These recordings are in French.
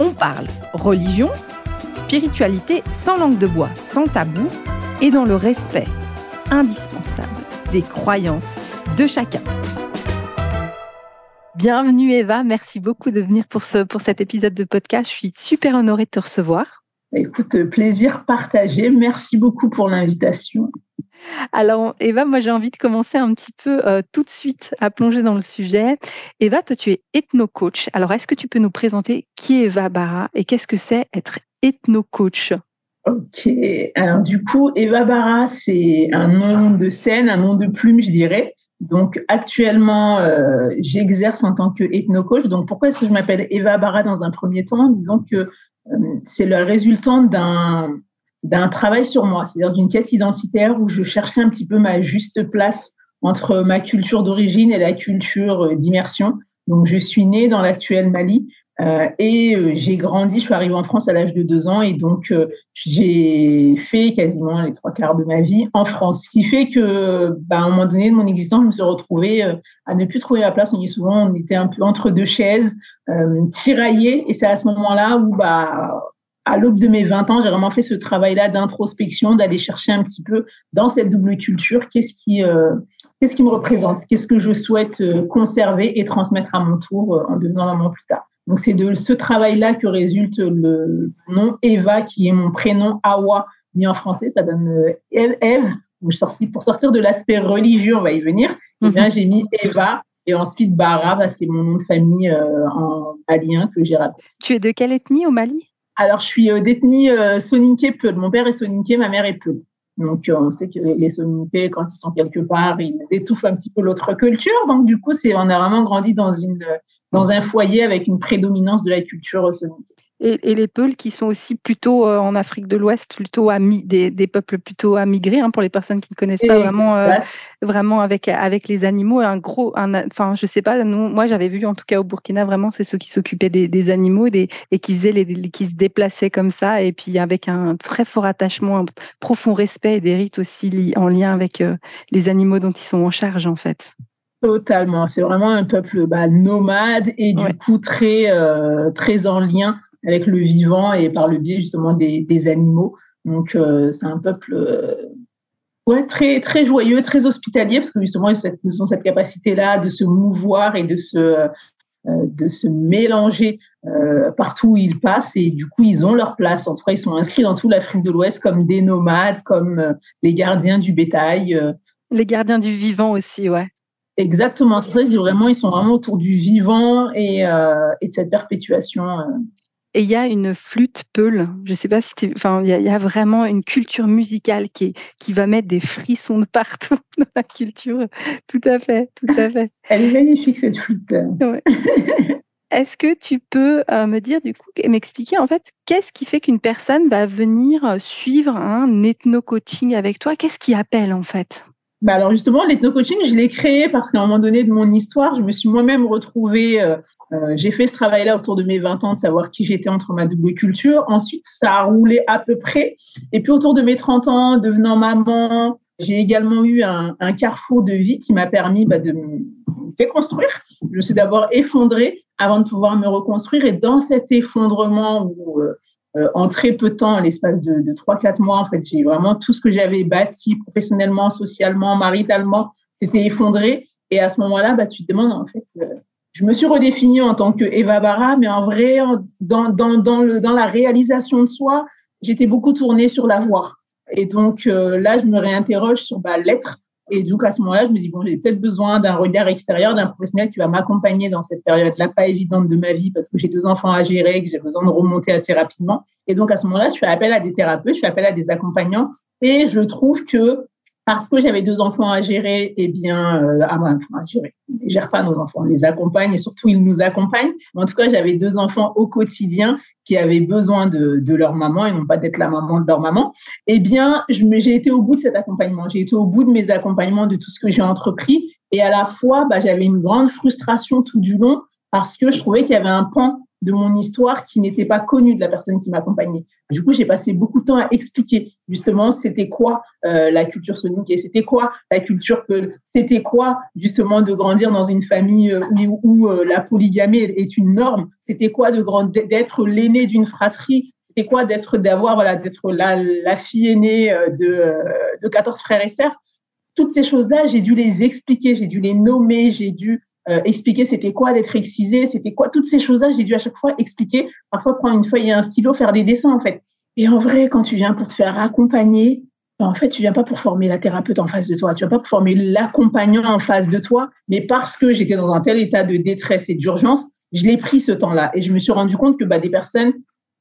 on parle religion, spiritualité sans langue de bois, sans tabou et dans le respect indispensable des croyances de chacun. Bienvenue Eva, merci beaucoup de venir pour, ce, pour cet épisode de podcast. Je suis super honorée de te recevoir. Écoute, plaisir partagé. Merci beaucoup pour l'invitation. Alors, Eva, moi j'ai envie de commencer un petit peu euh, tout de suite à plonger dans le sujet. Eva, toi tu es ethno-coach. Alors, est-ce que tu peux nous présenter qui est Eva Barra et qu'est-ce que c'est être ethno-coach? Ok, alors du coup, Eva Barra, c'est un nom de scène, un nom de plume, je dirais. Donc actuellement, euh, j'exerce en tant que ethno-coach. Donc pourquoi est-ce que je m'appelle Eva Barra dans un premier temps? Disons que c'est le résultant d'un d'un travail sur moi, c'est-à-dire d'une quête identitaire où je cherchais un petit peu ma juste place entre ma culture d'origine et la culture euh, d'immersion. Donc, je suis née dans l'actuel Mali euh, et euh, j'ai grandi. Je suis arrivée en France à l'âge de deux ans et donc j'ai fait quasiment les trois quarts de ma vie en France. Ce qui fait que, bah, un moment donné de mon existence, je me suis retrouvée à ne plus trouver ma place. On dit souvent, on était un peu entre deux chaises, tiraillée. Et c'est à ce moment-là où, bah, à l'aube de mes 20 ans, j'ai vraiment fait ce travail-là d'introspection, d'aller chercher un petit peu dans cette double culture, qu'est-ce qui, euh, qu'est-ce qui me représente, qu'est-ce que je souhaite euh, conserver et transmettre à mon tour euh, en devenant maman plus tard. Donc c'est de ce travail-là que résulte le nom Eva, qui est mon prénom Awa, mis en français, ça donne Eve. Pour sortir de l'aspect religieux, on va y venir. Mhm. j'ai mis Eva et ensuite Bara, bah, c'est mon nom de famille en malien que j'ai rappelé. Tu es de quelle ethnie au Mali? Alors, je suis euh, euh, Soninké Peul. Mon père est Soninké, ma mère est Peul. Donc, euh, on sait que les Soninké, quand ils sont quelque part, ils étouffent un petit peu l'autre culture. Donc, du coup, on a vraiment grandi dans, une, dans un foyer avec une prédominance de la culture soninké et, les Peuls qui sont aussi plutôt euh, en Afrique de l'Ouest, plutôt des, des, peuples plutôt à migrer, hein, pour les personnes qui ne connaissent pas vraiment, euh, vraiment avec, avec les animaux. Un gros, enfin, je sais pas, nous, moi j'avais vu en tout cas au Burkina, vraiment, c'est ceux qui s'occupaient des, des, animaux des, et qui faisaient les, qui se déplaçaient comme ça, et puis avec un très fort attachement, un profond respect et des rites aussi en lien avec euh, les animaux dont ils sont en charge en fait. Totalement, c'est vraiment un peuple bah, nomade et du coup très, très en lien avec le vivant et par le biais justement des, des animaux. Donc euh, c'est un peuple euh, ouais, très, très joyeux, très hospitalier, parce que justement ils ont cette capacité-là de se mouvoir et de se, euh, de se mélanger partout où ils passent. Et du coup, ils ont leur place. En tout cas, ils sont inscrits dans toute l'Afrique de l'Ouest comme des nomades, comme les gardiens du bétail. Les gardiens du vivant aussi, ouais. Exactement. C'est pour ça que vraiment, ils sont vraiment autour du vivant et, et de cette perpétuation et il y a une flûte peul. Je sais pas si enfin, il y, a vraiment une culture musicale qui, qui va mettre des frissons de partout dans la culture. Tout à fait, tout à fait. Elle est magnifique cette flûte. Est-ce que tu peux euh, me dire du coup, m'expliquer en fait, qu'est-ce qui fait qu'une personne va venir euh, suivre un ethno-coaching avec toi? Qu'est-ce qui appelle en fait? Bah alors justement, l'ethno-coaching, je l'ai créé parce qu'à un moment donné de mon histoire, je me suis moi-même retrouvée, euh, euh, j'ai fait ce travail-là autour de mes 20 ans, de savoir qui j'étais entre ma double culture. Ensuite, ça a roulé à peu près. Et puis autour de mes 30 ans, devenant maman, j'ai également eu un, carrefour de vie qui m'a permis bah, de me déconstruire. Je me suis d'abord effondrée avant de pouvoir me reconstruire. Et dans cet effondrement où euh, euh, en très peu de temps, l'espace de, de 3-4 mois, en fait, j'ai vraiment tout ce que j'avais bâti professionnellement, socialement, maritalement, s'était effondré. Et à ce moment-là, bah, tu te demandes, en fait, euh, je me suis redéfinie en tant que Eva Barra, mais en vrai, dans, dans, dans, le, dans la réalisation de soi, j'étais beaucoup tournée sur l'avoir. Et donc euh, là, je me réinterroge sur bah, l'être et donc, à ce moment-là, je me dis, bon, j'ai peut-être besoin d'un regard extérieur, d'un professionnel qui va m'accompagner dans cette période-là, pas évidente de ma vie, parce que j'ai deux enfants à gérer, que j'ai besoin de remonter assez rapidement. Et donc, à ce moment-là, je fais appel à des thérapeutes, je fais appel à des accompagnants. Et je trouve que parce que j'avais deux enfants à gérer, eh bien, euh, ah, enfin, à gérer. On ne gère pas nos enfants, on les accompagne et surtout ils nous accompagnent. en tout cas, j'avais deux enfants au quotidien qui avaient besoin de, de leur maman et non pas d'être la maman de leur maman. Eh bien, j'ai été au bout de cet accompagnement. J'ai été au bout de mes accompagnements, de tout ce que j'ai entrepris. Et à la fois, bah, j'avais une grande frustration tout du long parce que je trouvais qu'il y avait un pan de mon histoire qui n'était pas connue de la personne qui m'accompagnait. Du coup, j'ai passé beaucoup de temps à expliquer justement c'était quoi euh, la culture sonique et c'était quoi la culture que c'était quoi justement de grandir dans une famille euh, où, euh, la polygamie est une norme. C'était quoi de d'être l'aîné d'une fratrie? C'était quoi d'être d'avoir voilà d'être la, la fille aînée de de 14 frères et sœurs? Toutes ces choses-là, j'ai dû les expliquer, j'ai dû les nommer, j'ai dû euh, expliquer c'était quoi d'être excisé, c'était quoi, toutes ces choses-là, j'ai dû à chaque fois expliquer, parfois prendre une feuille et un stylo, faire des dessins en fait. Et en vrai, quand tu viens pour te faire accompagner, ben, en fait, tu viens pas pour former la thérapeute en face de toi, tu viens pas pour former l'accompagnant en face de toi, mais parce que j'étais dans un tel état de détresse et d'urgence, je l'ai pris ce temps-là. Et je me suis rendu compte que bah, des personnes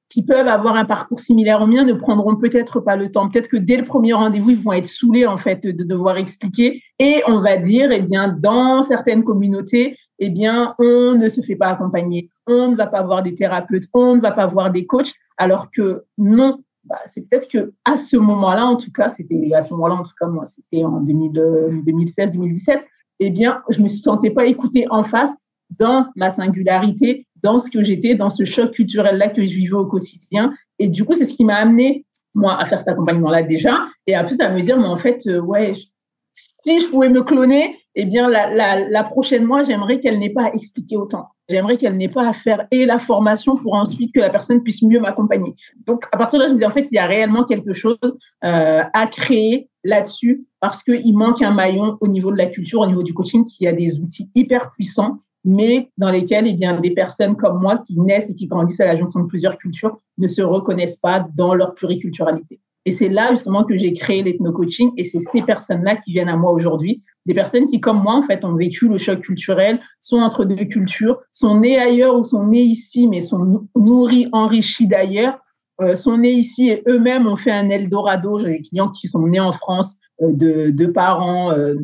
qui peuvent avoir un parcours similaire au mien ne prendront peut-être pas le temps. Peut-être que dès le premier rendez-vous, ils vont être saoulés en fait de devoir expliquer. Et on va dire, eh bien, dans certaines communautés, eh bien, on ne se fait pas accompagner, on ne va pas voir des thérapeutes, on ne va pas voir des coachs, alors que non. Bah, c'est peut-être que à ce moment-là, en tout cas, c'était à ce moment-là, en tout cas moi, c'était en 2016-2017. Eh bien, je me sentais pas écoutée en face dans ma singularité, dans ce que j'étais, dans ce choc culturel-là que je vivais au quotidien. Et du coup, c'est ce qui m'a amené, moi, à faire cet accompagnement-là déjà, et à plus à me dire, mais en fait, euh, ouais, si je pouvais me cloner, eh bien, la, la, la prochaine moi, j'aimerais qu'elle n'ait pas à expliquer autant. J'aimerais qu'elle n'ait pas à faire et la formation pour ensuite que la personne puisse mieux m'accompagner. Donc, à partir de là, je me dis, en fait, il y a réellement quelque chose euh, à créer là-dessus parce qu'il manque un maillon au niveau de la culture, au niveau du coaching, qui a des outils hyper puissants mais dans lesquels eh bien, des personnes comme moi qui naissent et qui grandissent à la jonction de plusieurs cultures ne se reconnaissent pas dans leur pluriculturalité. Et c'est là justement que j'ai créé l'ethno-coaching et c'est ces personnes-là qui viennent à moi aujourd'hui. Des personnes qui, comme moi, en fait, ont vécu le choc culturel, sont entre deux cultures, sont nées ailleurs ou sont nées ici, mais sont nourries, enrichies d'ailleurs, euh, sont nées ici et eux-mêmes ont fait un Eldorado. J'ai des clients qui sont nés en France euh, de, de, parents euh,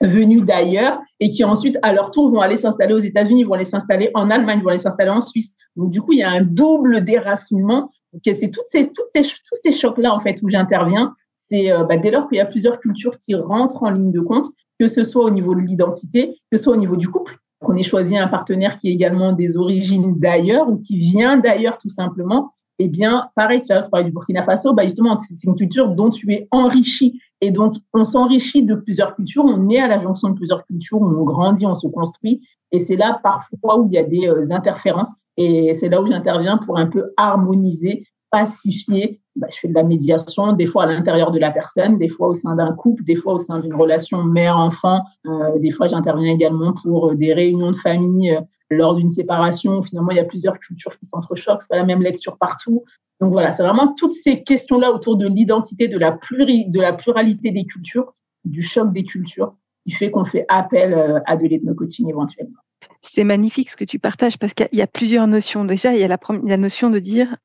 venus d'ailleurs et qui ensuite, à leur tour, vont aller s'installer aux États-Unis, vont aller s'installer en Allemagne, vont aller s'installer en Suisse. Donc, du coup, il y a un double déracinement. C'est toutes ces, toutes ces, tous ces chocs-là, en fait, où j'interviens. C'est euh, bah, dès lors qu'il y a plusieurs cultures qui rentrent en ligne de compte, que ce soit au niveau de l'identité, que ce soit au niveau du couple, qu'on ait choisi un partenaire qui est également des origines d'ailleurs ou qui vient d'ailleurs tout simplement, eh bien, pareil, tu parlé du Burkina Faso, bah justement, c'est une culture dont tu es enrichi. Et donc, on s'enrichit de plusieurs cultures, on est à la jonction de plusieurs cultures, on grandit, on se construit. Et c'est là, parfois, où il y a des euh, interférences. Et c'est là où j'interviens pour un peu harmoniser, pacifier. Bah, je fais de la médiation, des fois à l'intérieur de la personne, des fois au sein d'un couple, des fois au sein d'une relation mère-enfant. Euh, des fois, j'interviens également pour euh, des réunions de famille lors d'une séparation, finalement, il y a plusieurs cultures qui s'entrechoquent, c'est pas la même lecture partout. Donc voilà, c'est vraiment toutes ces questions-là autour de l'identité, de la, de la pluralité des cultures, du choc des cultures, qui fait qu'on fait appel euh, à de l'ethno-coaching éventuellement. C'est magnifique ce que tu partages parce qu'il y a plusieurs notions. Déjà, il y a la, la notion de dire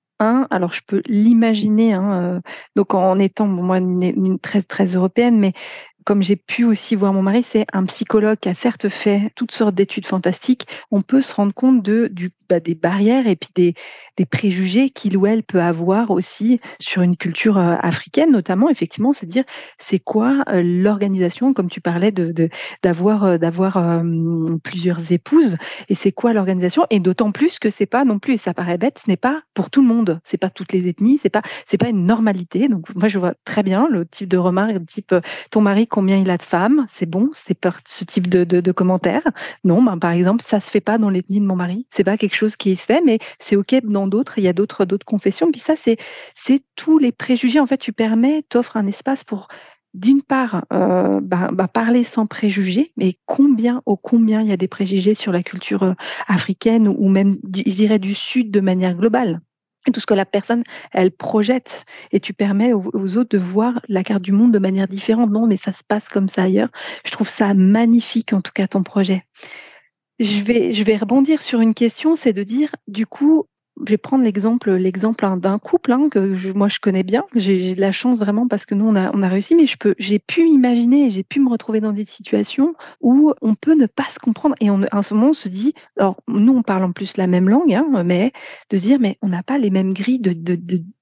alors je peux l'imaginer, hein, euh, donc en étant moi une, une, très très européenne, mais comme j'ai pu aussi voir mon mari, c'est un psychologue qui a certes fait toutes sortes d'études fantastiques. On peut se rendre compte de bah, des barrières et puis des, préjugés qu'il ou elle peut avoir aussi sur une culture euh, africaine, notamment effectivement, c'est dire c'est quoi euh, l'organisation, comme tu parlais de d'avoir euh, d'avoir plusieurs épouses et c'est quoi l'organisation et d'autant plus que c'est pas non plus et ça paraît bête, ce n'est pas pour tout le monde, c'est pas toutes les ethnies, c'est pas pas une normalité. Donc moi je vois très bien le type de remarque, le type ton mari combien il a de femmes, c'est bon, c'est ce type de, commentaires. Non, ben, par exemple, ça se fait pas dans l'ethnie de mon mari. C'est pas quelque chose qui se fait, mais c'est ok dans d'autres. Il y a d'autres d'autres confessions. Puis ça, c'est c'est tous les préjugés. En fait, tu permets, t'offres un espace pour d'une part, euh, bah, bah, parler sans préjugés, mais combien, au combien il y a des préjugés sur la culture euh, africaine ou même, je dirais, du Sud de manière globale? Tout ce que la personne, elle projette. Et tu permets aux, autres de voir la carte du monde de manière différente. Non, mais ça se passe comme ça ailleurs. Je trouve ça magnifique, en tout cas, ton projet. Je vais, je vais rebondir sur une question, c'est de dire, du coup, je vais prendre l'exemple, l'exemple hein, d'un couple hein, que moi je connais bien. J'ai de la chance vraiment parce que nous on a, on a réussi, mais je peux, j'ai pu imaginer, j'ai pu me retrouver dans des situations où on peut ne pas se comprendre et on, à ce moment on se dit, alors nous on parle en plus la même langue, hein, mais de dire mais on n'a pas les mêmes grilles de, de,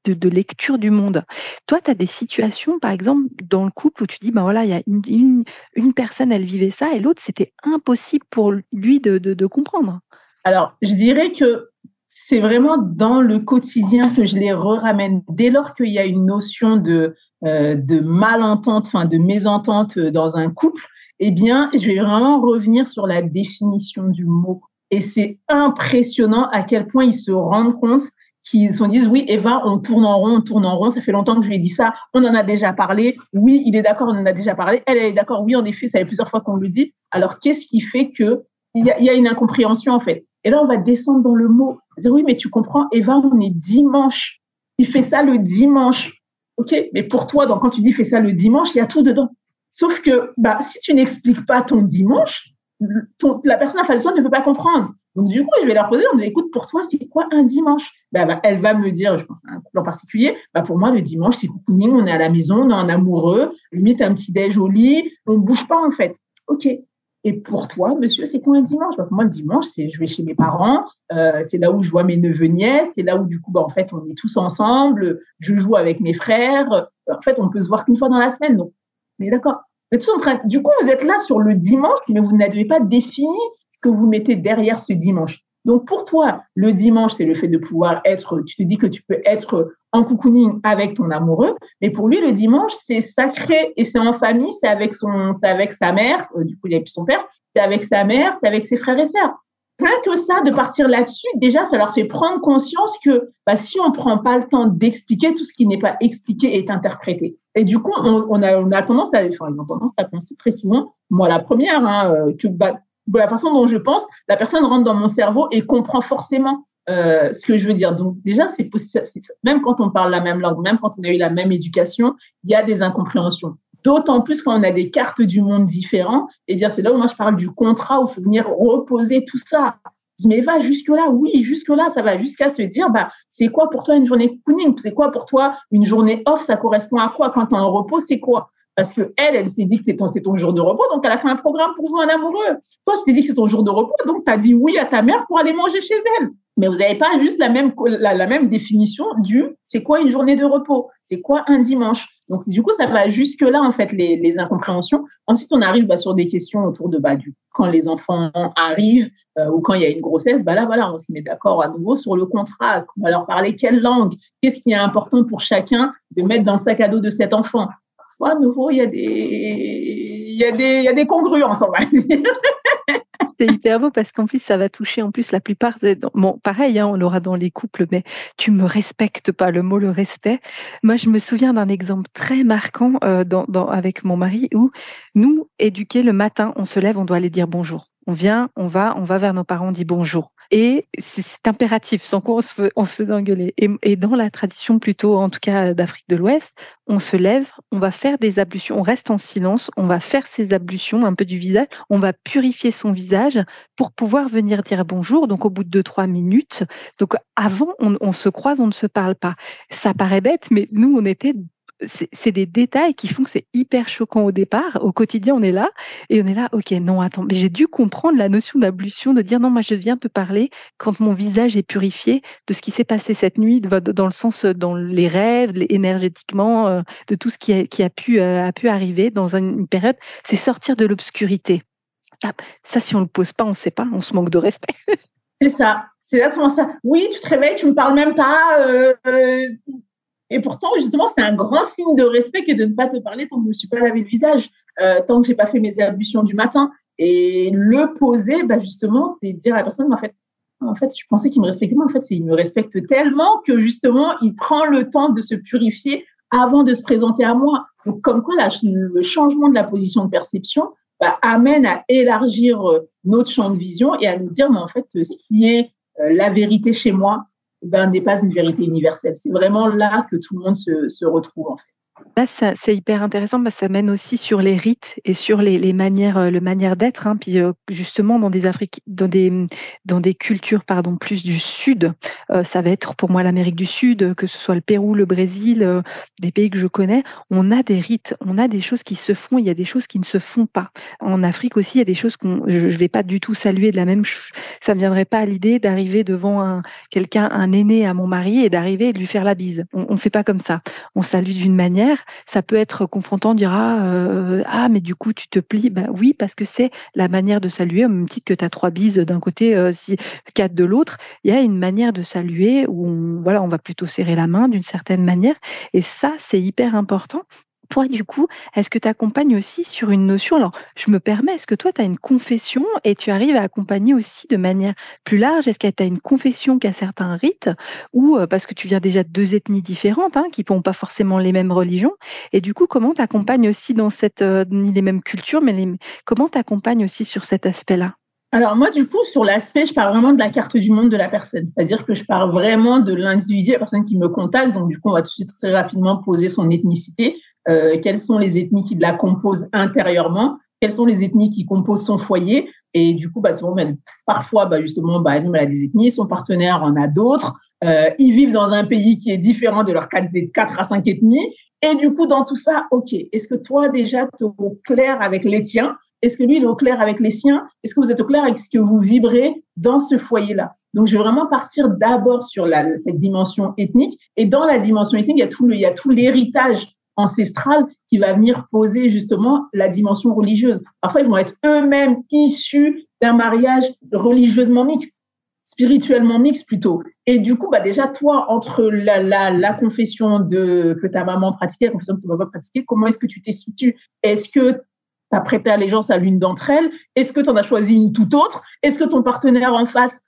de, lecture du monde. Toi, tu as des situations, par exemple, dans le couple où tu dis, ben voilà, il y a une, une, une, personne, elle vivait ça et l'autre, c'était impossible pour lui de, de comprendre. Alors, je dirais que c'est vraiment dans le quotidien que je les ramène. Dès lors qu'il y a une notion de, euh, de malentente, enfin de mésentente dans un couple, eh bien, je vais vraiment revenir sur la définition du mot. Et c'est impressionnant à quel point ils se rendent compte qu'ils se disent oui Eva on tourne en rond on tourne en rond ça fait longtemps que je lui ai dit ça on en a déjà parlé oui il est d'accord on en a déjà parlé elle, elle est d'accord oui en effet ça fait plusieurs fois qu'on le dit alors qu'est-ce qui fait que il y, a, une incompréhension en fait et là, on va descendre dans le mot. Oui, mais tu comprends, Eva, on est dimanche. Il fait ça le dimanche. OK? Mais pour toi, donc, quand tu dis fait ça le dimanche, il y a tout dedans. Sauf que bah, si tu n'expliques pas ton dimanche, la personne en face de toi ne peut pas comprendre. Donc, du coup, je vais leur poser, on dit, écoute, pour toi, c'est quoi un dimanche? Bah, Elle va me dire, je pense un couple en particulier, bah, pour moi, le dimanche, c'est cocooning, on est à la maison, on est en amoureux, limite un petit déj au lit, on ne bouge pas, en fait. OK. Et pour toi, monsieur, c'est quoi un dimanche? Moi, le dimanche, c'est je vais chez mes parents, euh, c'est là où je vois mes neveux nièces, c'est là où du coup, bah, en fait, on est tous ensemble, je joue avec mes frères. Euh, en fait, on peut se voir qu'une fois dans la semaine. Donc, on est d'accord? en train. Du coup, vous êtes là sur le dimanche, mais vous n'avez pas défini ce que vous mettez derrière ce dimanche. Donc pour toi, le dimanche, c'est le fait de pouvoir être, tu te dis que tu peux être en cocooning avec ton amoureux, mais pour lui, le dimanche, c'est sacré et c'est en famille, c'est avec son, c'est avec sa mère, euh, du coup, il a son père, c'est avec sa mère, c'est avec ses frères et sœurs. Rien que ça, de partir là-dessus, déjà, ça leur fait prendre conscience que bah, si on ne prend pas le temps d'expliquer, tout ce qui n'est pas expliqué est interprété. Et du coup, on, a, on a tendance à, enfin, ils ont tendance à penser très souvent, moi la première, hein, euh, que bah, de la façon dont je pense, la personne rentre dans mon cerveau et comprend forcément euh, ce que je veux dire. Donc déjà, c'est même quand on parle la même langue, même quand on a eu la même éducation, il y a des incompréhensions. D'autant plus quand on a des cartes du monde différents, eh bien c'est là où moi je parle du contrat où il faut venir reposer tout ça. Mais va jusque-là, oui, jusque-là, ça va jusqu'à se dire, bah, c'est quoi pour toi une journée cooning C'est quoi pour toi une journée off? Ça correspond à quoi? Quand en repos, c'est quoi? Parce que elle, elle s'est dit que c'est ton, jour de repos, donc elle a fait un programme pour jouer un amoureux. Toi, tu t'es dit que c'est son jour de repos, donc tu as dit oui à ta mère pour aller manger chez elle. Mais vous n'avez pas juste la même, la, même définition du c'est quoi une journée de repos, c'est quoi un dimanche. Donc du coup, ça va jusque là en fait les, les incompréhensions. Ensuite, on arrive bah, sur des questions autour de bah, du quand les enfants arrivent euh, ou quand il y a une grossesse. Bah là, voilà, on se met d'accord à nouveau sur le contrat. On va leur parler quelle langue, qu'est-ce qui est important pour chacun de mettre dans le sac à dos de cet enfant à nouveau, il y a des, congruences, on va dire. C'est hyper beau parce qu'en plus, ça va toucher en plus la plupart des. Bon, pareil, hein, on l'aura dans les couples, mais tu me respectes pas, le mot le respect. Moi, je me souviens d'un exemple très marquant euh, avec mon mari où nous, éduqués le matin, on se lève, on doit aller dire bonjour. On vient, on va, on va vers nos parents, on dit bonjour. Et c'est impératif, sans quoi on se, fait, on engueuler. Et, et, dans la tradition plutôt, en tout cas d'Afrique de l'Ouest, on se lève, on va faire des ablutions, on reste en silence, on va faire ses ablutions un peu du visage, on va purifier son visage pour pouvoir venir dire bonjour. Donc au bout de deux, trois minutes. Donc avant, on, on se croise, on ne se parle pas. Ça paraît bête, mais nous, on était c'est des détails qui font que c'est hyper choquant au départ. Au quotidien, on est là et on est là, ok, non, attends, mais j'ai dû comprendre la notion d'ablution, de dire non, moi je viens te parler quand mon visage est purifié de ce qui s'est passé cette nuit, dans le sens, dans les rêves, énergétiquement, euh, de tout ce qui a, euh, pu arriver dans une période. C'est sortir de l'obscurité. Ça, si on ne le pose pas, on ne sait pas, on se manque de respect. C'est ça. C'est exactement ça. Oui, tu te réveilles, tu ne me parles même pas. Euh, et pourtant, justement, c'est un grand signe de respect que de ne pas te parler tant que je ne me suis pas lavé le visage, euh, tant que je n'ai pas fait mes ablutions du matin. Et le poser, bah justement, c'est dire à la personne, en fait, en fait, je pensais qu'il me respectait, mais en fait, il me respecte tellement que justement, il prend le temps de se purifier avant de se présenter à moi. Donc, comme quoi, le changement de la position de perception bah, amène à élargir euh, notre champ de vision et à nous dire, mais en fait, ce qui est euh, la vérité chez moi, ben, n'est pas une vérité universelle. C'est vraiment là que tout le monde se, se retrouve en fait. Là, c'est hyper intéressant parce que ça mène aussi sur les rites et sur les, manières, euh, le manière d'être. Hein. Puis euh, justement, dans des dans des, dans des cultures, pardon, plus du Sud, euh, ça va être pour moi l'Amérique du Sud, que ce soit le Pérou, le Brésil, des pays que je connais. On a des rites, on a des choses qui se font, il y a des choses qui ne se font pas. En Afrique aussi, il y a des choses qu'on, je, ne vais pas du tout saluer de la même. chose. Ça me viendrait pas à l'idée d'arriver devant un quelqu'un, un aîné à mon mari et d'arriver et de lui faire la bise. On, on fait pas comme ça. On salue d'une manière ça peut être confrontant, dire ah, ah mais du coup tu te plies. Ben oui, parce que c'est la manière de saluer, au même titre que tu as trois bises d'un côté, euh, quatre de l'autre. Il y a une manière de saluer où on va plutôt serrer la main d'une certaine manière. Et ça, c'est hyper important toi, du coup, est-ce que tu accompagnes aussi sur une notion Alors, je me permets, est-ce que toi, tu as une confession et tu arrives à accompagner aussi de manière plus large? Est-ce que tu as une confession qui a certains rites Ou euh, parce que tu viens déjà de deux ethnies différentes, hein, qui n'ont pas forcément les mêmes religions Et du coup, comment tu accompagnes aussi dans cette, euh, ni les mêmes cultures, mais comment tu accompagnes aussi sur cet aspect-là? Alors moi, du coup, sur l'aspect, je parle vraiment de la carte du monde de la personne. C'est-à-dire que je parle vraiment de l'individu, la personne qui me contacte. Donc, du coup, on va tout de suite très rapidement poser son ethnicité. Euh, quelles sont les ethnies qui la composent intérieurement? Quelles sont les ethnies qui composent son foyer? Et du coup, bah, souvent, parfois, bah, justement, bah, a des ethnies, son partenaire en a d'autres. Euh, ils vivent dans un pays qui est différent de leurs 4, 4 à 5 ethnies. Et du coup, dans tout ça, OK, est-ce que toi, déjà, tu es au clair avec les tiens? Est-ce que lui, il est au clair avec les siens? Est-ce que vous êtes au clair avec ce que vous vibrez dans ce foyer-là? Donc, je vais vraiment partir d'abord sur cette dimension ethnique. Et dans la dimension ethnique, il y a tout l'héritage ancestral qui va venir poser justement la dimension religieuse. Parfois, ils vont être eux-mêmes issus d'un mariage religieusement mixte, spirituellement mixte plutôt. Et du coup, bah déjà, toi, entre la, la, la confession de, que ta maman pratiquait, la confession que ton papa pratiquait, comment est-ce que tu t'es situé? Est-ce que tu as prêté allégeance à l'une d'entre elles? Est-ce que tu en as choisi une toute autre? Est-ce que ton partenaire en face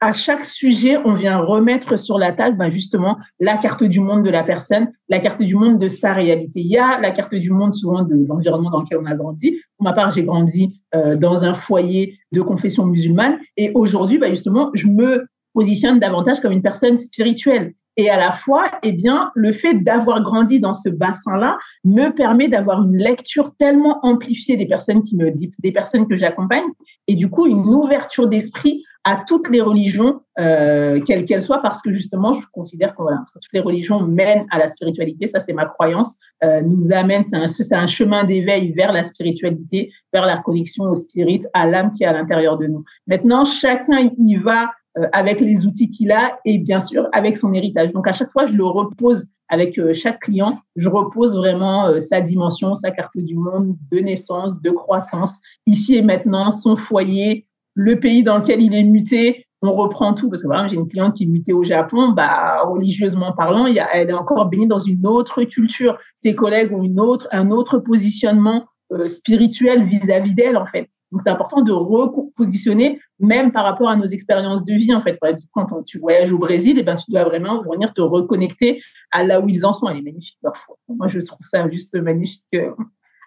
à chaque sujet, on vient remettre sur la table ben justement la carte du monde de la personne, la carte du monde de sa réalité. Il y a la carte du monde souvent de l'environnement dans lequel on a grandi. Pour ma part, j'ai grandi euh, dans un foyer de confession musulmane et aujourd'hui, ben justement, je me positionne davantage comme une personne spirituelle. Et à la fois, eh bien, le fait d'avoir grandi dans ce bassin-là me permet d'avoir une lecture tellement amplifiée des personnes qui me, des personnes que j'accompagne, et du coup une ouverture d'esprit à toutes les religions, euh, quelles qu'elles soient, parce que justement, je considère que voilà, toutes les religions mènent à la spiritualité. Ça, c'est ma croyance. Euh, nous amène, c'est un, un chemin d'éveil vers la spiritualité, vers la connexion au spirit, à l'âme qui est à l'intérieur de nous. Maintenant, chacun y va avec les outils qu'il a et bien sûr avec son héritage. Donc à chaque fois, je le repose avec euh, chaque client, je repose vraiment euh, sa dimension, sa carte du monde de naissance, de croissance, ici et maintenant, son foyer, le pays dans lequel il est muté. On reprend tout parce que voilà, j'ai une cliente qui est mutée au Japon, bah religieusement parlant, elle est encore baignée dans une autre culture. Ses collègues ont un autre positionnement spirituel vis-à-vis d'elle en fait. Donc, c'est important de repositionner, même par rapport à nos expériences de vie, en fait. Quand tu voyages au Brésil, eh ben, tu dois vraiment venir te reconnecter à là où ils en sont. Elle est magnifique, parfois. Moi, je trouve ça juste magnifique. Euh,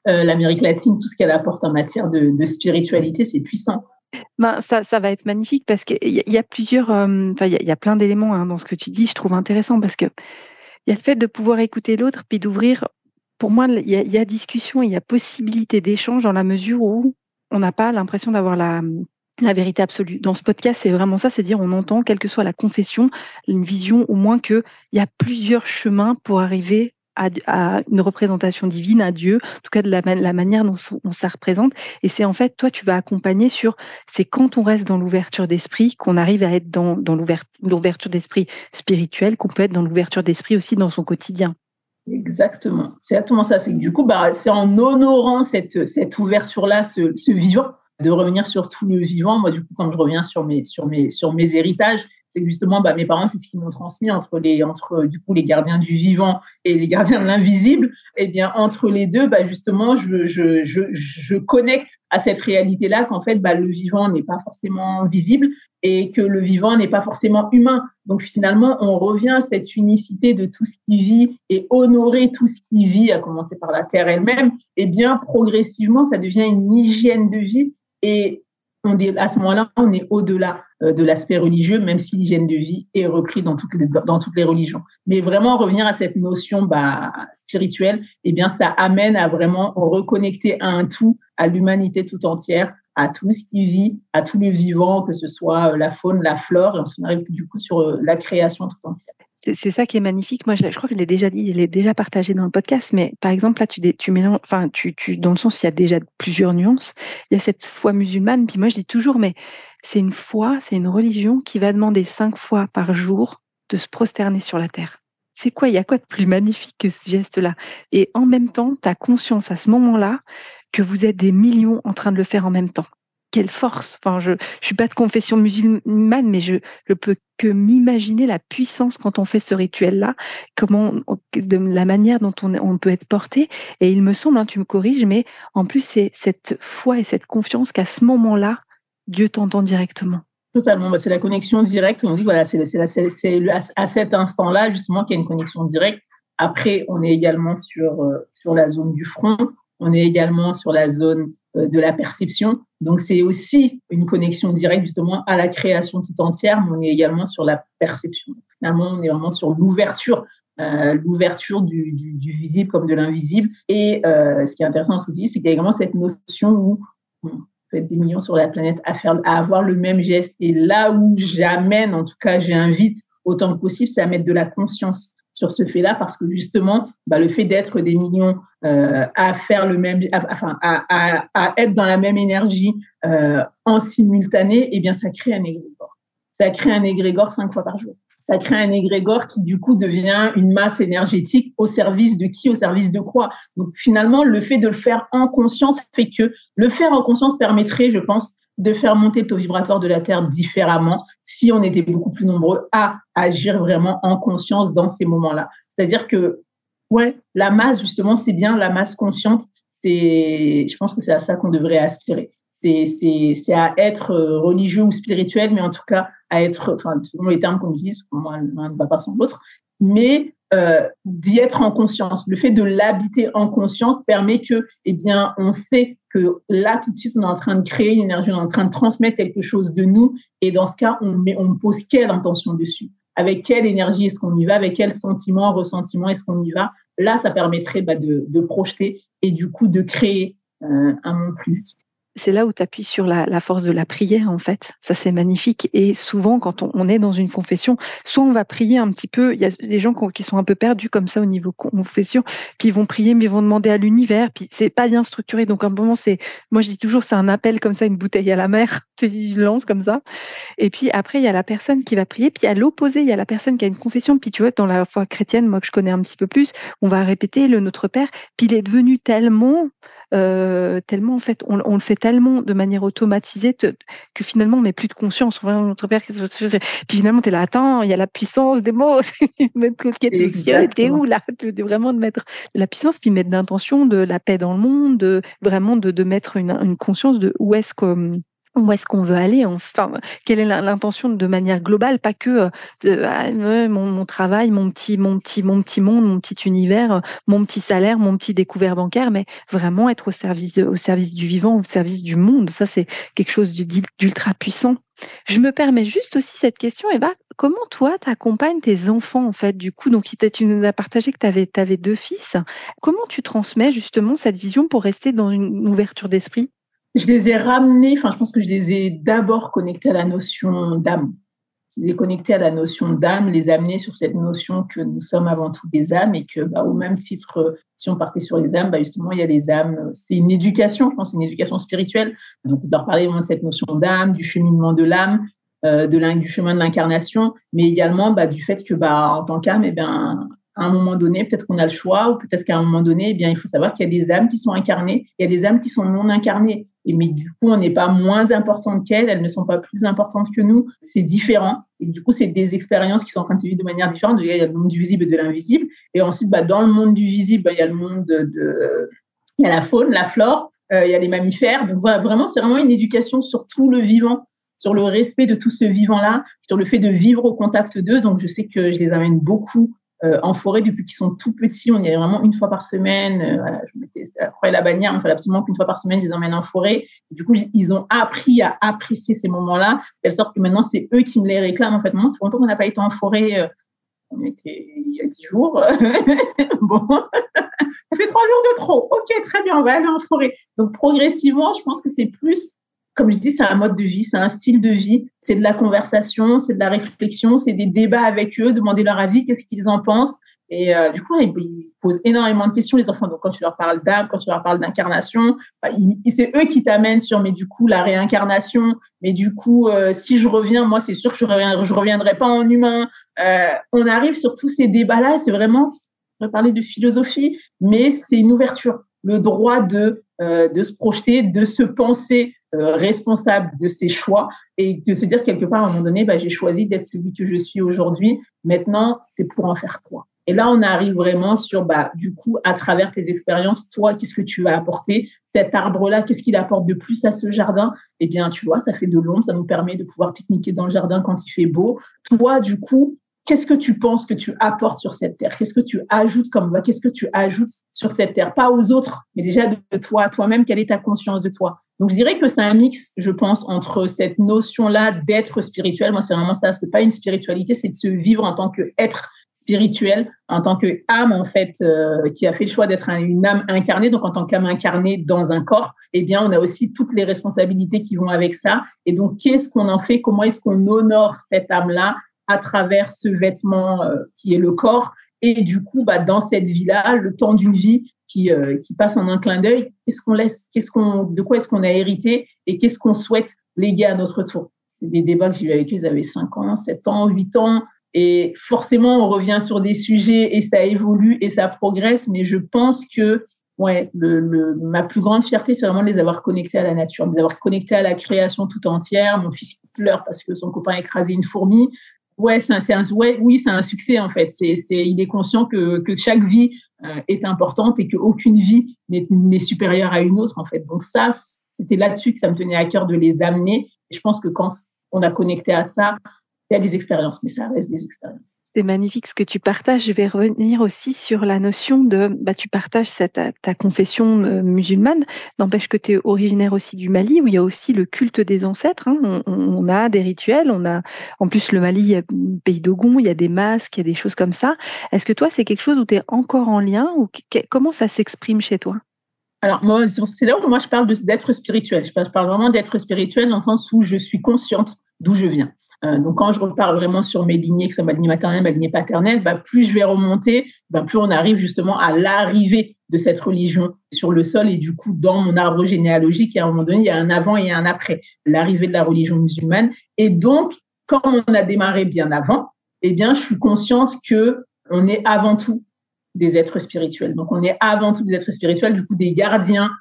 euh, L'Amérique latine, tout ce qu'elle apporte en matière de, spiritualité, c'est puissant. Ben, ça, ça, va être magnifique parce qu'il y, y, a plusieurs, euh, il y, a plein d'éléments hein, dans ce que tu dis, je trouve intéressant parce que il y a le fait de pouvoir écouter l'autre puis d'ouvrir. Pour moi, il y, a discussion, il y a possibilité d'échange dans la mesure où on n'a pas l'impression d'avoir la, vérité absolue. Dans ce podcast, c'est vraiment ça, c'est dire on entend, quelle que soit la confession, une vision, au moins qu'il y a plusieurs chemins pour arriver à, une représentation divine, à Dieu, en tout cas de la, manière dont, on ça représente. Et c'est en fait, toi, tu vas accompagner sur, c'est quand on reste dans l'ouverture d'esprit qu'on arrive à être dans, dans l'ouverture d'esprit spirituelle, qu'on peut être dans l'ouverture d'esprit aussi dans son quotidien. Exactement. C'est exactement ça. C'est du coup, bah, c'est en honorant cette, cette ouverture-là, ce, ce, vivant, de revenir sur tout le vivant. Moi, du coup, quand je reviens sur mes, sur mes, sur mes héritages, c'est justement bah, mes parents, c'est ce qu'ils m'ont transmis entre les entre du coup les gardiens du vivant et les gardiens de l'invisible. Et eh bien entre les deux, bah, justement, je, je, je, je connecte à cette réalité-là qu'en fait, bah, le vivant n'est pas forcément visible et que le vivant n'est pas forcément humain. Donc finalement, on revient à cette unicité de tout ce qui vit et honorer tout ce qui vit, à commencer par la terre elle-même. Et eh bien progressivement, ça devient une hygiène de vie et on est, à ce moment-là, on est au-delà euh, de l'aspect religieux, même si l'hygiène de vie est repris dans toutes les, religions. Mais vraiment revenir à cette notion bah, spirituelle, eh bien, ça amène à vraiment reconnecter à un tout, à l'humanité tout entière, à tout ce qui vit, à tout le vivant, que ce soit euh, la faune, la flore, et on arrive du coup sur euh, la création tout entière. C'est ça qui est magnifique. Moi, je, crois que je l'ai déjà dit, je l'ai déjà partagé dans le podcast, mais par exemple, là, tu, tu mélanges, enfin, tu, tu, dans le sens, il y a déjà plusieurs nuances. Il y a cette foi musulmane, puis moi, je dis toujours, mais c'est une foi, c'est une religion qui va demander cinq fois par jour de se prosterner sur la terre. C'est quoi Il y a quoi de plus magnifique que ce geste-là? Et en même temps, tu as conscience à ce moment-là que vous êtes des millions en train de le faire en même temps quelle force. Enfin, je ne suis pas de confession musulmane, mais je ne peux que m'imaginer la puissance quand on fait ce rituel-là, comment, de la manière dont on, on, peut être porté. Et il me semble, hein, tu me corriges, mais en plus, c'est cette foi et cette confiance qu'à ce moment-là, Dieu t'entend directement. Totalement, bah, c'est la connexion directe. On dit, voilà, c'est à cet instant-là, justement, qu'il y a une connexion directe. Après, on est également sur, euh, sur la zone du front, on est également sur la zone euh, de la perception. Donc, c'est aussi une connexion directe justement à la création tout entière, mais on est également sur la perception. Finalement, on est vraiment sur l'ouverture, euh, l'ouverture du, visible comme de l'invisible. Et euh, ce qui est intéressant ce que dis, c'est qu'il y a également cette notion où on peut des millions sur la planète à, faire, à avoir le même geste. Et là où j'amène, en tout cas, j'invite autant que possible, c'est à mettre de la conscience sur ce fait-là parce que justement, bah, le fait d'être des millions euh, à faire le même, enfin, à, à, être dans la même énergie euh, en simultané, eh bien, ça crée un égrégore. Ça crée un égrégore cinq fois par jour. Ça crée un égrégore qui, du coup, devient une masse énergétique au service de qui, au service de quoi? Donc, finalement, le fait de le faire en conscience fait que le faire en conscience permettrait, je pense, de faire monter le taux vibratoire de la Terre différemment si on était beaucoup plus nombreux à agir vraiment en conscience dans ces moments-là. C'est-à-dire que, ouais, la masse, justement, c'est bien la masse consciente. C'est, je pense que c'est à ça qu'on devrait aspirer. C'est à être euh, religieux ou spirituel, mais en tout cas à être, enfin, selon les termes qu'on utilise, l'un ne va pas sans l'autre, mais euh, d'y être en conscience. Le fait de l'habiter en conscience permet que, eh bien, on sait que là, tout de suite, on est en train de créer une énergie, on est en train de transmettre quelque chose de nous. Et dans ce cas, on, met, on pose quelle intention dessus? Avec quelle énergie est-ce qu'on y va? Avec quel sentiment, ressentiment est-ce qu'on y va? Là, ça permettrait bah, de, projeter et du coup de créer euh, un monde plus c'est là où tu appuies sur la, force de la prière, en fait. Ça, c'est magnifique. Et souvent, quand on, est dans une confession, soit on va prier un petit peu, il y a des gens qui sont un peu perdus comme ça au niveau confession, puis ils vont prier, mais ils vont demander à l'univers, puis c'est pas bien structuré. Donc, à un moment, c'est, moi, je dis toujours, c'est un appel comme ça, une bouteille à la mer, ils lancent comme ça. Et puis après, il y a la personne qui va prier, puis à l'opposé, il y a la personne qui a une confession, puis tu vois, dans la foi chrétienne, moi que je connais un petit peu plus, on va répéter le Notre Père, puis il est devenu tellement euh, tellement en fait, on, le fait tellement de manière automatisée que finalement on met plus de conscience. Puis finalement tu es là, attends, il y a la puissance des mots. t'es où là? Vraiment de mettre de la puissance, puis mettre d'intention, de la paix dans le monde, de, vraiment de, de mettre une, une conscience de où est-ce que où est-ce qu'on veut aller enfin quelle est l'intention de manière globale pas que euh, de, ah, mon, travail mon petit mon petit mon petit monde mon petit univers euh, mon petit salaire mon petit découvert bancaire mais vraiment être au service au service du vivant au service du monde. Ça c'est quelque chose d'ultra puissant. Je me permets juste aussi cette question Eva. Comment toi tu accompagnes tes enfants en fait du coup? Donc tu nous as partagé que tu avais, avais deux fils. Comment tu transmets justement cette vision pour rester dans une ouverture d'esprit? Je les ai ramenés, enfin, je pense que je les ai d'abord connectés à la notion d'âme. Les ai connectés à la notion d'âme, les amener sur cette notion que nous sommes avant tout des âmes et que, bah, au même titre, si on partait sur les âmes, bah, justement, il y a les âmes. C'est une éducation, je pense, une éducation spirituelle. Donc, on doit parler de cette notion d'âme, du cheminement de l'âme, euh, du chemin de l'incarnation, mais également bah, du fait que, en tant qu'âme, eh bien, à un moment donné, peut-être qu'on a le choix, ou peut-être qu'à un moment donné, eh bien, il faut savoir qu'il y a des âmes qui sont incarnées, il y a des âmes qui sont non incarnées. Et mais du coup, on n'est pas moins importante qu'elles, elles ne sont pas plus importantes que nous. C'est différent. Et du coup, c'est des expériences qui sont en train de vivre de manière différente. Il y a le monde du visible et de l'invisible. Et ensuite, bah, dans le monde du visible, bah, il y a le monde de, il y a la faune, la flore, euh, il y a les mammifères. Donc vraiment, c'est vraiment une éducation sur tout le vivant, sur le respect de tout ce vivant-là, sur le fait de vivre au contact d'eux. Donc je sais que je les amène beaucoup euh, en forêt depuis qu'ils sont tout petits. On y allait vraiment une fois par semaine. Euh, voilà, je mettais après la bannière, il fallait absolument qu'une fois par semaine, je les emmène en forêt. du coup, ils ont appris à apprécier ces moments-là, de telle sorte que maintenant, c'est eux qui me les réclament. En fait, moi, c'est longtemps qu'on n'a pas été en forêt. Euh, on était il y a dix jours. bon, ça fait trois jours de trop. Ok, très bien, on va aller en forêt. Donc, progressivement, je pense que c'est plus comme je dis, c'est un mode de vie, c'est un style de vie, c'est de la conversation, c'est de la réflexion, c'est des débats avec eux, demander leur avis, qu'est-ce qu'ils en pensent. Et euh, du coup, ils, posent énormément de questions, les enfants. Donc, quand tu leur parles d'âme, quand tu leur parles d'incarnation, bah, c'est eux qui t'amènent sur, mais du coup, la réincarnation. Mais du coup, euh, si je reviens, moi, c'est sûr que je ne je reviendrai pas en humain. Euh, on arrive sur tous ces débats-là. C'est vraiment, on va parler de philosophie, mais c'est une ouverture. Le droit de, de se projeter, de se penser euh, responsable de ses choix et de se dire quelque part à un moment donné, bah, j'ai choisi d'être celui que je suis aujourd'hui. Maintenant, c'est pour en faire quoi? Et là, on arrive vraiment sur, bah, du coup, à travers tes expériences, toi, qu'est-ce que tu vas apporter Cet arbre-là, qu'est-ce qu'il apporte de plus à ce jardin? Eh bien, tu vois, ça fait de l'ombre, ça nous permet de pouvoir pique-niquer dans le jardin quand il fait beau. Toi, du coup, qu'est-ce que tu penses que tu apportes sur cette terre? Qu'est-ce que tu ajoutes comme qu'est-ce que tu ajoutes sur cette terre? Pas aux autres, mais déjà de toi, toi-même, quelle est ta conscience de toi? Donc, je dirais que c'est un mix, je pense, entre cette notion-là d'être spirituel. Moi, c'est vraiment ça. C'est pas une spiritualité, c'est de se vivre en tant qu'être spirituel, en tant que âme, en fait, euh, qui a fait le choix d'être une âme incarnée. Donc, en tant qu'âme incarnée dans un corps, eh bien, on a aussi toutes les responsabilités qui vont avec ça. Et donc, qu'est-ce qu'on en fait? Comment est-ce qu'on honore cette âme-là? À travers ce vêtement euh, qui est le corps et du coup, bah, dans cette vie-là, le temps d'une vie qui, euh, qui passe en un clin d'œil, qu'est-ce qu'on laisse, qu'est-ce qu'on, de quoi est-ce qu'on a hérité et qu'est-ce qu'on souhaite léguer à notre tour? C'est des débats que j'ai eu avec eux, ils avaient 5 ans, 7 ans, 8 ans. Et forcément, on revient sur des sujets et ça évolue et ça progresse. Mais je pense que ouais, le, ma plus grande fierté, c'est vraiment de les avoir connectés à la nature, de les avoir connectés à la création tout entière. Mon fils pleure parce que son copain a écrasé une fourmi oui, c'est un succès en fait. C'est, il est conscient que, que chaque vie euh, est importante et qu'aucune vie n'est, supérieure à une autre en fait. Donc ça, c'était là-dessus que ça me tenait à cœur de les amener. Je pense que quand on a connecté à ça, il y a des expériences, mais ça reste des expériences. C'est magnifique ce que tu partages. Je vais revenir aussi sur la notion de, bah, tu partages cette, ta confession euh, musulmane. N'empêche que tu es originaire aussi du Mali, où il y a aussi le culte des ancêtres. Hein. On, a des rituels, on a, en plus, le Mali, pays d'Ogon, il y a des masques, il y a des choses comme ça. Est-ce que toi, c'est quelque chose où tu es encore en lien ou comment ça s'exprime chez toi? Alors, moi, c'est là où moi je parle d'être spirituel. Je parle vraiment d'être spirituel dans le sens où je suis consciente d'où je viens. Euh, donc, quand je reparle vraiment sur mes lignées, que ce soit ma lignée maternelle, ma lignée paternelle, bah, plus je vais remonter, bah, plus on arrive justement à l'arrivée de cette religion sur le sol. Et du coup, dans mon arbre généalogique, à un moment donné, il y a un avant et un après, l'arrivée de la religion musulmane. Et donc, quand on a démarré bien avant, eh bien, je suis consciente que on est avant tout des êtres spirituels. Donc, on est avant tout des êtres spirituels, du coup, des gardiens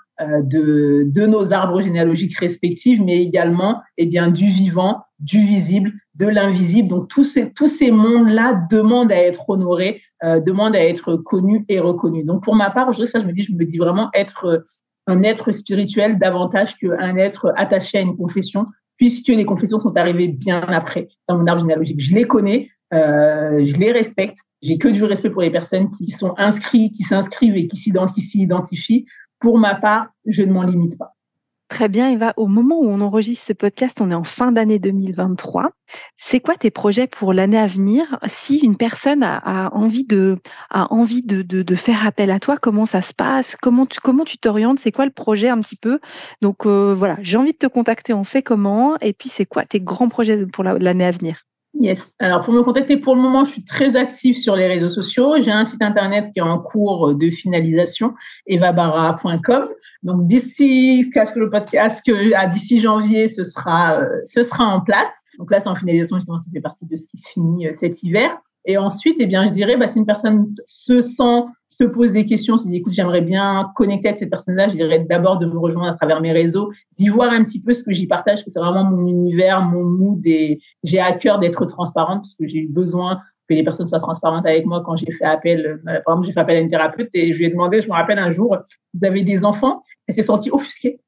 de, de nos arbres généalogiques respectifs, mais également eh bien, du vivant, du visible, de l'invisible. Donc tous ces, tous ces mondes-là demandent à être honorés, euh, demandent à être connus et reconnus. Donc pour ma part, je, ça, je me dis, je me dis vraiment être euh, un être spirituel davantage qu'un être attaché à une confession, puisque les confessions sont arrivées bien après dans mon arbre généalogique. Je les connais, euh, je les respecte. J'ai que du respect pour les personnes qui sont inscrites, qui s'inscrivent et qui s'identifient. Pour ma part, je ne m'en limite pas. Très bien, Eva. Au moment où on enregistre ce podcast, on est en fin d'année 2023. C'est quoi tes projets pour l'année à venir? Si une personne a, envie de faire appel à toi, comment ça se passe? Comment tu comment tu t'orientes? C'est quoi le projet un petit peu? Donc euh, voilà, j'ai envie de te contacter. On fait comment? Et puis c'est quoi tes grands projets pour l'année à venir? Yes. Alors pour me contacter, pour le moment, je suis très active sur les réseaux sociaux. J'ai un site internet qui est en cours de finalisation, evabara.com. Donc d'ici que le podcast, à d'ici janvier, ce sera euh, ce sera en place. Donc là, c'est en finalisation justement, ça fait partie de ce qui finit euh, cet hiver. Et ensuite, eh bien, je dirais, bah, si une personne se sent se pose des questions, si écoute, j'aimerais bien connecter avec cette personne-là, je dirais d'abord de me rejoindre à travers mes réseaux, d'y voir un petit peu ce que j'y partage, que c'est vraiment mon univers, mon mood et j'ai à cœur d'être transparente parce que j'ai eu besoin que les personnes soient transparentes avec moi quand j'ai fait appel. Euh, par exemple, j'ai fait appel à une thérapeute et je lui ai demandé, je me rappelle un jour, vous avez des enfants? Elle s'est sentie offusquée.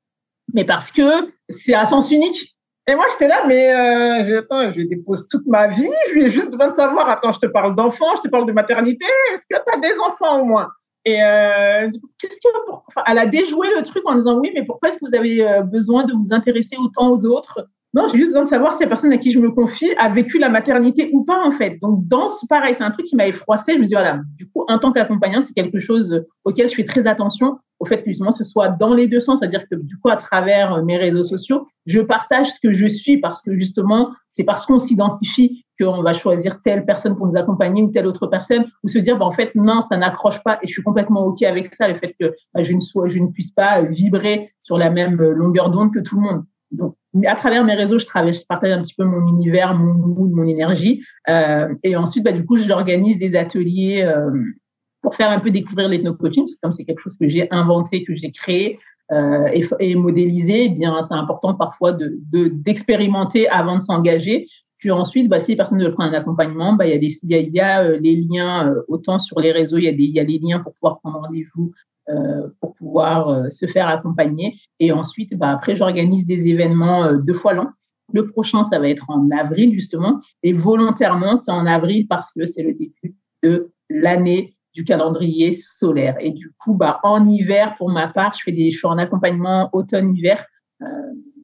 Mais parce que c'est à sens unique. Et moi, j'étais là, mais euh, attends, je dépose toute ma vie, je lui ai juste besoin de savoir, attends, je te parle d'enfants, je te parle de maternité, est-ce que tu as des enfants au moins? Et euh, qu'est-ce que, enfin, elle a déjoué le truc en disant, oui, mais pourquoi est-ce que vous avez euh, besoin de vous intéresser autant aux autres? Non, j'ai juste besoin de savoir si la personne à qui je me confie a vécu la maternité ou pas, en fait. Donc, dans ce, pareil, c'est un truc qui m'a effroissé. Je me dis, voilà, du coup, en tant qu'accompagnante, c'est quelque chose auquel je fais très attention, au fait que justement, ce soit dans les deux sens. C'est-à-dire que, du coup, à travers euh, mes réseaux sociaux, je partage ce que je suis parce que, justement, c'est parce qu'on s'identifie qu'on va choisir telle personne pour nous accompagner ou telle autre personne, ou se dire, bah, en fait, non, ça n'accroche pas et je suis complètement OK avec ça, le fait que bah, je, ne sois, je ne puisse pas vibrer sur la même longueur d'onde que tout le monde. Donc, à travers mes réseaux, je partage un petit peu mon univers, mon mood, mon énergie. Euh, et ensuite, bah, du coup, j'organise des ateliers euh, pour faire un peu découvrir l'ethno-coaching, parce que comme c'est quelque chose que j'ai inventé, que j'ai créé euh, et, modélisé, eh bien, c'est important parfois de, d'expérimenter avant de s'engager. Puis ensuite, bah, si les personnes veulent prendre un accompagnement, bah, il y a, il y a, il y a les liens, autant sur les réseaux, il y, a des, il y a les liens pour pouvoir prendre rendez-vous pour pouvoir euh, se faire accompagner. Et ensuite, bah, après, j'organise des événements euh, deux fois l'an. Le prochain, ça va être en avril, justement. Et volontairement, c'est en avril parce que c'est le début de l'année du calendrier solaire. Et du coup, bah, en hiver, pour ma part, je fais des, je suis en accompagnement automne-hiver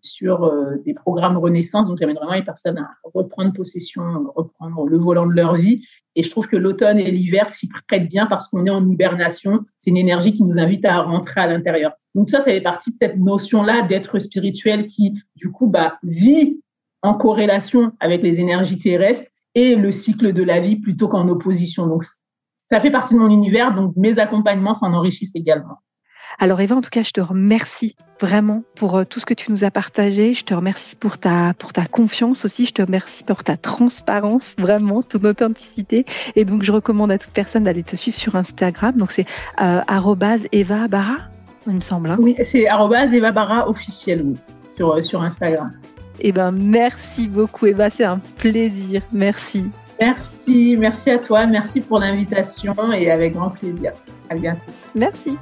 sur euh, des programmes Renaissance. Donc, j'amène vraiment les personnes à reprendre possession, reprendre le volant de leur vie. Et je trouve que l'automne et l'hiver s'y prêtent bien parce qu'on est en hibernation. C'est une énergie qui nous invite à rentrer à l'intérieur. Donc, ça, ça fait partie de cette notion-là d'être spirituel qui, du coup, bah, vit en corrélation avec les énergies terrestres et le cycle de la vie plutôt qu'en opposition. Donc, ça fait partie de mon univers. Donc, mes accompagnements s'en enrichissent également. Alors Eva, en tout cas, je te remercie vraiment pour euh, tout ce que tu nous as partagé. Je te remercie pour ta, pour ta confiance aussi. Je te remercie pour ta transparence, vraiment, ton authenticité. Et donc, je recommande à toute personne d'aller te suivre sur Instagram. Donc, c'est euh, Eva Barra, il me semble. Hein. Oui, c'est Eva Barra officiel, oui, sur, euh, sur Instagram. Eh ben, merci beaucoup, Eva. C'est un plaisir. Merci. Merci, merci à toi. Merci pour l'invitation et avec grand plaisir. À bientôt. Merci.